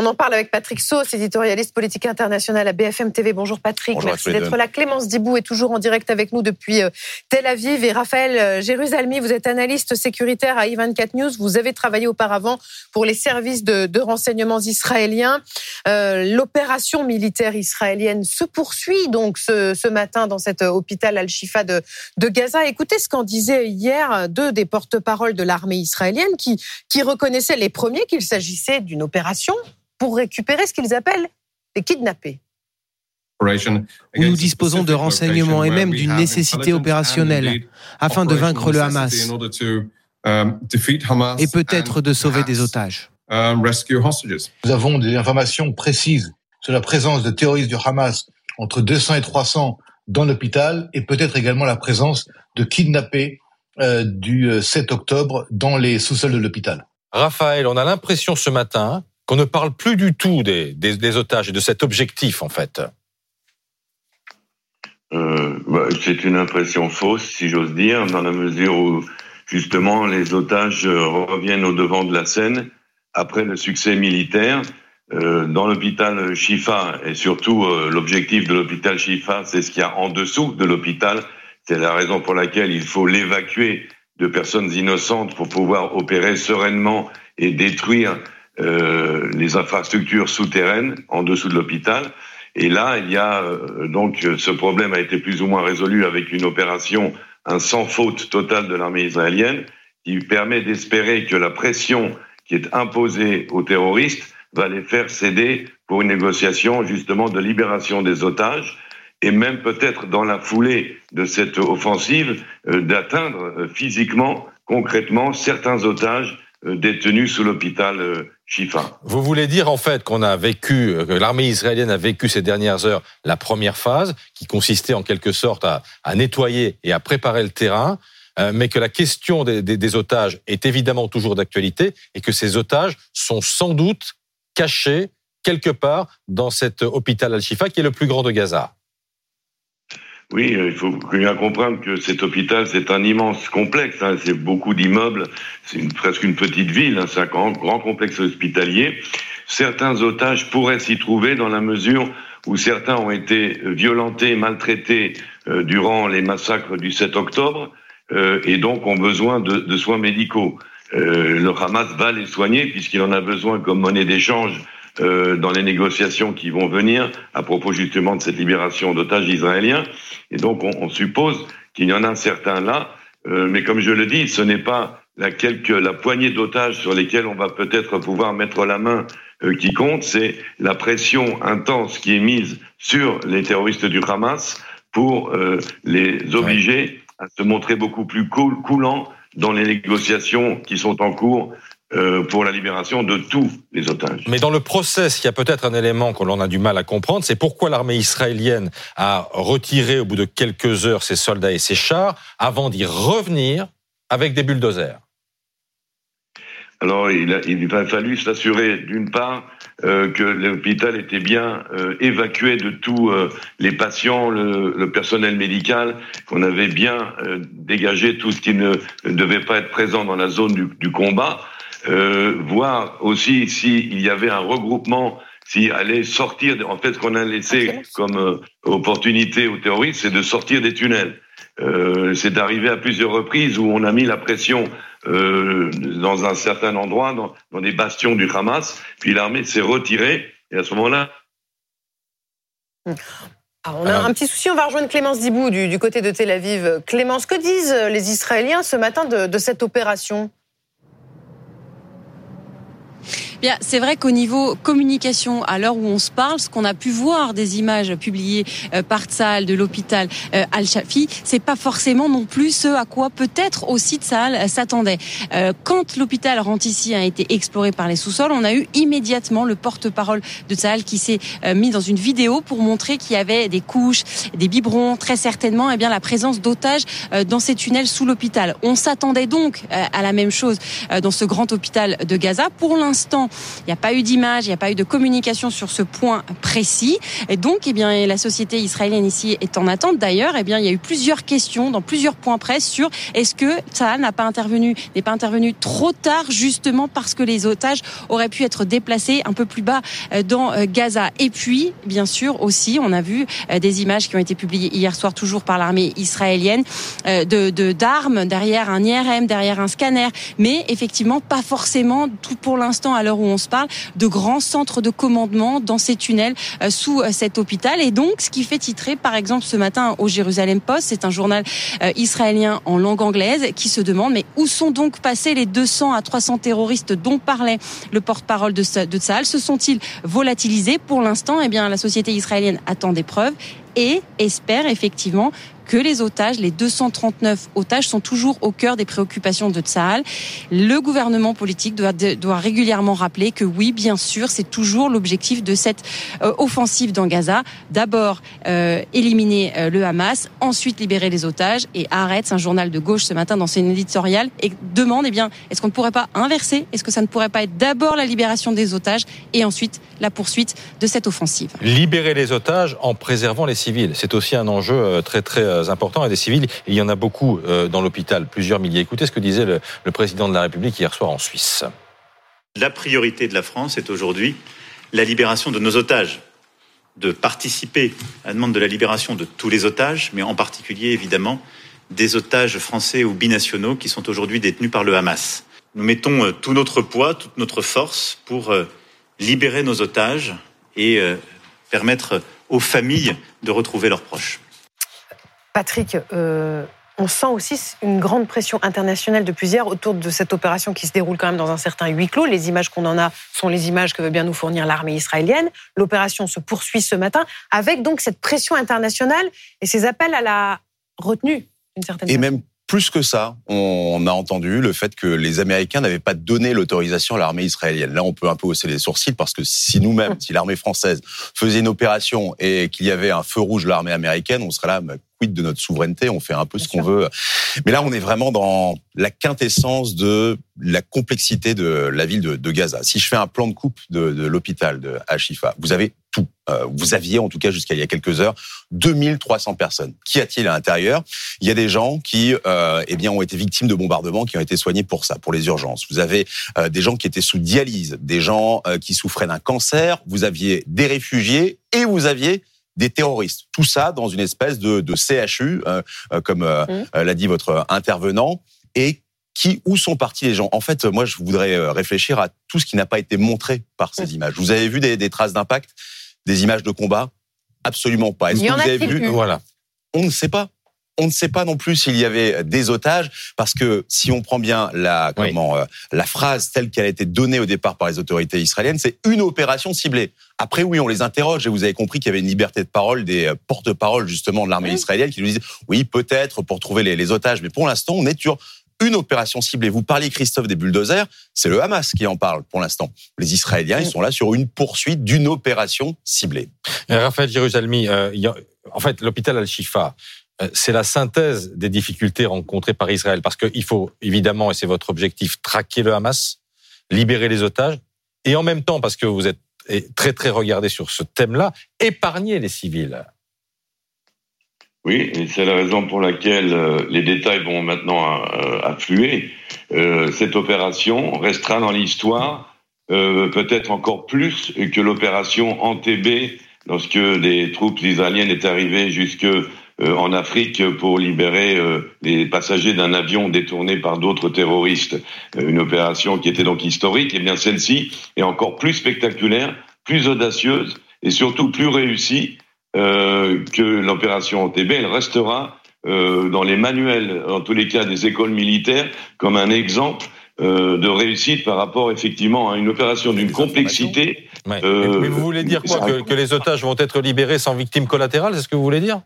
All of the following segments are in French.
On en parle avec Patrick Sauce, éditorialiste politique international à BFM TV. Bonjour Patrick, merci d'être là. Clémence Dibou est toujours en direct avec nous depuis euh, Tel Aviv et Raphaël euh, Jérusalemi, vous êtes analyste sécuritaire à I24 News. Vous avez travaillé auparavant pour les services de, de renseignements israéliens. Euh, L'opération militaire israélienne se poursuit donc ce, ce matin dans cet hôpital Al-Shifa de, de Gaza. Écoutez ce qu'en disaient hier deux des porte-paroles de l'armée israélienne qui, qui reconnaissaient les premiers qu'il s'agissait d'une opération pour récupérer ce qu'ils appellent des kidnappés. Nous disposons de renseignements et même d'une nécessité opérationnelle afin de vaincre le Hamas um, et peut-être de sauver des otages. Um, Nous avons des informations précises sur la présence de terroristes du Hamas entre 200 et 300 dans l'hôpital et peut-être également la présence de kidnappés euh, du 7 euh, octobre dans les sous-sols de l'hôpital. Raphaël, on a l'impression ce matin qu'on ne parle plus du tout des, otages et de cet objectif, en fait. Euh, bah, c'est une impression fausse, si j'ose dire, dans la mesure où justement les otages reviennent au devant de la scène après le succès militaire. Euh, dans l'hôpital Shifa, et surtout euh, l'objectif de l'hôpital Shifa, c'est ce qu'il y a en dessous de l'hôpital. C'est la raison pour laquelle il faut l'évacuer de personnes innocentes pour pouvoir opérer sereinement et détruire euh, les infrastructures souterraines en dessous de l'hôpital. Et là, il y a euh, donc ce problème a été plus ou moins résolu avec une opération, un sans faute totale de l'armée israélienne, qui permet d'espérer que la pression qui est imposée aux terroristes va les faire céder pour une négociation justement de libération des otages et même peut-être dans la foulée de cette offensive euh, d'atteindre physiquement, concrètement, certains otages détenus sous l'hôpital Shifa. Vous voulez dire en fait qu'on a vécu, que l'armée israélienne a vécu ces dernières heures la première phase, qui consistait en quelque sorte à, nettoyer et à préparer le terrain, mais que la question des, des otages est évidemment toujours d'actualité et que ces otages sont sans doute cachés quelque part dans cet hôpital Al-Shifa qui est le plus grand de Gaza. Oui, euh, il faut bien comprendre que cet hôpital, c'est un immense complexe. Hein, c'est beaucoup d'immeubles, c'est presque une petite ville, hein, c'est un grand, grand, complexe hospitalier. Certains otages pourraient s'y trouver dans la mesure où certains ont été violentés, maltraités euh, durant les massacres du 7 octobre euh, et donc ont besoin de, de soins médicaux. Euh, le Hamas va les soigner puisqu'il en a besoin comme monnaie d'échange euh, dans les négociations qui vont venir à propos justement de cette libération d'otages israéliens. Et donc on, on suppose qu'il y en a un certain là, euh, mais comme je le dis, ce n'est pas la, quelque, la poignée d'otages sur lesquels on va peut-être pouvoir mettre la main euh, qui compte, c'est la pression intense qui est mise sur les terroristes du Hamas pour euh, les obliger à se montrer beaucoup plus cool, coulants dans les négociations qui sont en cours pour la libération de tous les otages. Mais dans le process, il y a peut-être un élément qu'on a du mal à comprendre, c'est pourquoi l'armée israélienne a retiré au bout de quelques heures ses soldats et ses chars avant d'y revenir avec des bulldozers. Alors, il a, il a fallu s'assurer, d'une part, euh, que l'hôpital était bien euh, évacué de tous euh, les patients, le, le, personnel médical, qu'on avait bien euh, dégagé tout ce qui ne, devait pas être présent dans la zone du, du combat. Euh, voir aussi s'il y avait un regroupement, s'il allait sortir. En fait, ce qu'on a laissé comme euh, opportunité aux terroristes, c'est de sortir des tunnels. Euh, c'est arrivé à plusieurs reprises où on a mis la pression euh, dans un certain endroit, dans, dans, des bastions du Hamas, puis l'armée s'est retirée, et à ce moment-là... Ah, on a un petit souci, on va rejoindre Clémence Dibou du, du, côté de Tel Aviv. Clémence, que disent les Israéliens ce matin de, de cette opération? Bien, c'est vrai qu'au niveau communication, à l'heure où on se parle, ce qu'on a pu voir des images publiées euh, par Tsahal de l'hôpital euh, Al-Shafi, c'est pas forcément non plus ce à quoi peut-être aussi Tsahal euh, s'attendait. quand l'hôpital Rantissi a été exploré par les sous-sols, on a eu immédiatement le porte-parole de Tsahal qui s'est mis dans une vidéo pour montrer qu'il y avait des couches, des biberons, très certainement, et eh bien la présence d'otages dans ces tunnels sous l'hôpital. On s'attendait donc à la même chose dans ce grand hôpital de Gaza. Pour l'instant, il n'y a pas eu d'image, il n'y a pas eu de communication sur ce point précis. Et donc, eh bien, la société israélienne ici est en attente. D'ailleurs, eh bien, il y a eu plusieurs questions dans plusieurs points presse sur est-ce que ça n'a pas intervenu, n'est pas intervenu trop tard, justement parce que les otages auraient pu être déplacés un peu plus bas euh, dans euh, Gaza. Et puis, bien sûr, aussi, on a vu euh, des images qui ont été publiées hier soir, toujours par l'armée israélienne, de d'armes derrière un IRM, derrière un scanner, mais effectivement pas forcément tout pour l'instant à l'heure où on se parle de grands centres de commandement dans ces tunnels sous cet hôpital. Et donc, ce qui fait titrer, par exemple, ce matin au Jérusalem Post, c'est un journal israélien en langue anglaise qui se demande mais où sont donc passés les 200 à 300 terroristes dont parlait le porte-parole de, de Tsahal Se sont-ils volatilisés? Pour l'instant, eh bien, la société israélienne attend des preuves et espère effectivement que les otages, les 239 otages, sont toujours au cœur des préoccupations de Tsahal. Le gouvernement politique doit, doit régulièrement rappeler que oui, bien sûr, c'est toujours l'objectif de cette euh, offensive dans Gaza. D'abord, euh, éliminer euh, le Hamas, ensuite libérer les otages. Et Arrête, un journal de gauche ce matin dans son éditorial, et demande, eh bien, est-ce qu'on ne pourrait pas inverser? Est-ce que ça ne pourrait pas être d'abord la libération des otages et ensuite la poursuite de cette offensive? Libérer les otages en préservant les civils, c'est aussi un enjeu très très importants et des civils. il y en a beaucoup euh, dans l'hôpital, plusieurs milliers. Écoutez ce que disait le, président de la République hier soir en Suisse. La priorité de la France est aujourd'hui la libération de nos otages, de participer à la demande de la libération de tous les otages, mais en particulier évidemment des otages français ou binationaux qui sont aujourd'hui détenus par le Hamas. Nous mettons euh, tout notre poids, toute notre force pour euh, libérer nos otages et permettre aux familles de retrouver leurs proches. Patrick, euh, on sent aussi une grande pression internationale de plusieurs autour de cette opération qui se déroule quand même dans un certain huis clos. Les images qu'on en a sont les images que veut bien nous fournir l'armée israélienne. L'opération se poursuit ce matin avec donc cette pression internationale et ces appels à la retenue d'une certaine Et même plus que ça, on a entendu le fait que les Américains n'avaient pas donné l'autorisation à l'armée israélienne. Là, on peut un peu hausser les sourcils parce que si nous-mêmes, si l'armée française faisait une opération et qu'il y avait un feu rouge de l'armée américaine, on serait là, de notre souveraineté, on fait un peu ce qu'on veut. Mais là, on est vraiment dans la quintessence de la complexité de la ville de, Gaza. Si je fais un plan de coupe de, l'hôpital de Ashifa, vous avez tout. Euh, vous aviez, en tout cas jusqu'à il y a quelques heures, 2300 personnes. Qu'y a-t-il à l'intérieur? Il y a des gens qui euh, eh bien, ont été victimes de bombardements, qui ont été soignés pour ça, pour les urgences. Vous avez euh, des gens qui étaient sous dialyse, des gens euh, qui souffraient d'un cancer, vous aviez des réfugiés et vous aviez des terroristes. Tout ça dans une espèce de, de CHU, euh, euh, comme euh, mmh. l'a dit votre intervenant, et qui, où sont partis les gens? En fait, moi, je voudrais réfléchir à tout ce qui n'a pas été montré par ces mmh. images. Vous avez vu des, des, traces d'impact, des images de combat Absolument pas. Est-ce que vous avez vu Voilà. On ne sait pas on ne sait pas non plus s'il y avait des otages, parce que si on prend bien la, comment, euh, la phrase telle qu'elle a été donnée au départ par les autorités israéliennes, c'est une opération ciblée. Après, oui, on les interroge et vous avez compris qu'il y avait une liberté de parole des euh, porte-paroles justement de l'armée israélienne qui nous disent oui, peut-être pour trouver les, les otages, mais pour l'instant, on est sur une opération ciblée. Vous parliez, Christophe, des bulldozers, c'est le Hamas qui en parle pour l'instant. Les Israéliens, ils sont là sur une poursuite d'une opération ciblée. Raphaël Jérusalemi, euh, en fait, l'hôpital Al-Shifa, euh, c'est la synthèse des difficultés rencontrées par Israël. Parce qu'il faut évidemment, et c'est votre objectif, traquer le Hamas, libérer les otages, et en même temps, parce que vous êtes très très regardé sur ce thème-là, épargner les civils. Oui, et c'est la raison pour laquelle euh, les détails vont maintenant euh, affluer. cette opération restera dans l'histoire peut-être encore plus que l'opération Antébé lorsque les troupes israéliennes étaient arrivées jusque euh, en Afrique pour libérer euh, les passagers d'un avion détourné par d'autres terroristes. Euh, une opération qui était donc historique. Et eh bien celle-ci est encore plus spectaculaire, plus audacieuse et surtout plus réussie que l'opération OTB. Elle restera dans les manuels, en tous les cas des écoles militaires, comme un exemple de réussite par rapport effectivement à une opération d'une complexité. mais vous voulez dire quoi que, que, les otages vont être libérés sans victime collatérale C'est ce que vous voulez dire?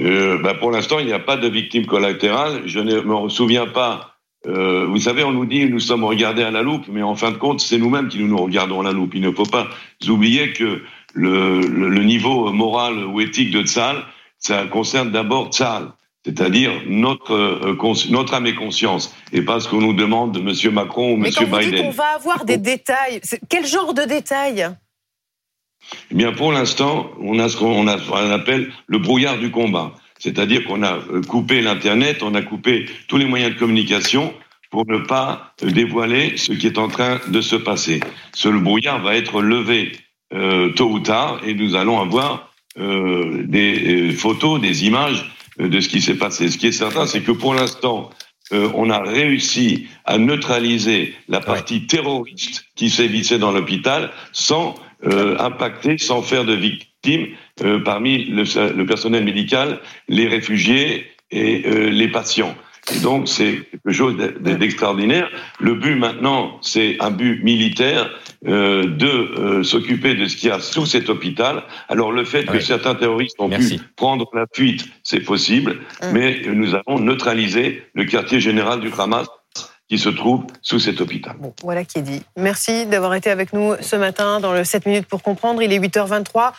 Euh, bah pour l'instant, il n'y a pas de victime collatérale. Je ne me souviens pas. Euh, vous savez, on nous dit nous sommes regardés à la loupe, mais en fin de compte, c'est nous-mêmes qui nous, nous regardons à la loupe. Il ne faut pas oublier que le, le, le niveau moral ou éthique de Tzal, ça concerne d'abord Tzal. c'est-à-dire notre, euh, notre âme et conscience, et pas ce qu'on nous demande de M. Macron ou M. Biden. Mais quand on va avoir des détails, quel genre de détails? Eh bien, pour l'instant, on a ce qu'on appelle le brouillard du combat. C'est-à-dire qu'on a euh, coupé l'Internet, on a coupé tous les moyens de communication pour ne pas dévoiler ce qui est en train de se passer. Ce brouillard va être levé tôt ou tard et nous allons avoir des photos, des images euh, de ce qui s'est passé. Ce qui est certain, c'est que pour l'instant, euh, on a réussi à neutraliser la partie terroriste qui sévissait dans l'hôpital sans euh, impacter, sans faire de victimes parmi le, personnel médical, les réfugiés et les patients. Et donc c'est quelque chose d'extraordinaire. Le but maintenant, c'est un but militaire euh, de euh, s'occuper de ce qu'il y a sous cet hôpital. Alors le fait que certains terroristes ont pu prendre la fuite, c'est possible, hum. mais nous avons neutralisé le quartier général du Hamas qui se trouve sous cet hôpital. Bon, voilà qui est dit. Merci d'avoir été avec nous ce matin dans le 7 minutes pour comprendre. Il est 8h23.